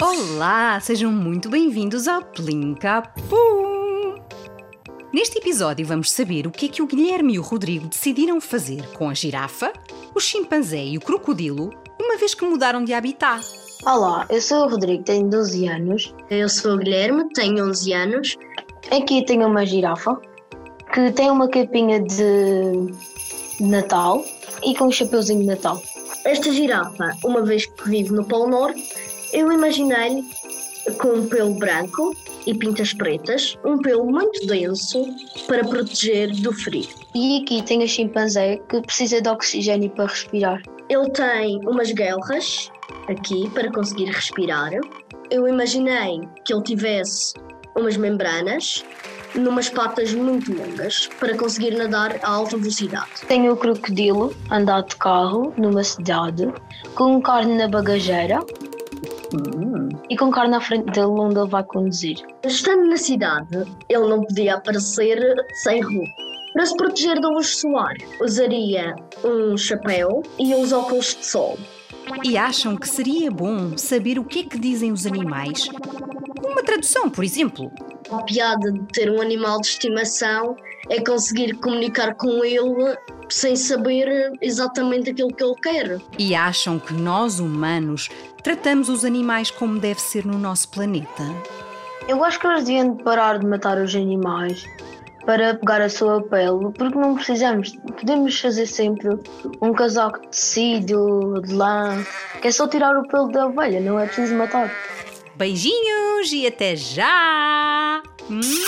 Olá, sejam muito bem-vindos ao Plinca Pum! Neste episódio vamos saber o que é que o Guilherme e o Rodrigo decidiram fazer com a girafa, o chimpanzé e o crocodilo, uma vez que mudaram de habitat. Olá, eu sou o Rodrigo, tenho 12 anos. Eu sou o Guilherme, tenho 11 anos. Aqui tenho uma girafa que tem uma capinha de Natal e com um chapeuzinho de Natal. Esta girafa, uma vez que vive no Polo Norte, eu imaginei-lhe com um pelo branco e pintas pretas, um pelo muito denso para proteger do frio. E aqui tenho a chimpanzé que precisa de oxigênio para respirar. Ele tem umas guelras aqui para conseguir respirar. Eu imaginei que ele tivesse umas membranas numas patas muito longas para conseguir nadar a alta velocidade. Tenho o crocodilo andar de carro numa cidade com carne na bagageira e com carne à frente dele onde ele vai conduzir. Estando na cidade, ele não podia aparecer sem roupa. Para se proteger da luz solar, usaria um chapéu e uns óculos de sol. E acham que seria bom saber o que é que dizem os animais? Uma tradução, por exemplo. A piada de ter um animal de estimação é conseguir comunicar com ele sem saber exatamente aquilo que ele quer. E acham que nós, humanos, tratamos os animais como deve ser no nosso planeta? Eu acho que eles deviam parar de matar os animais para pegar a sua pele, porque não precisamos, podemos fazer sempre um casaco de tecido, de lã, que é só tirar o pelo da ovelha, não é preciso matar. Beijinhos e até já! Mua!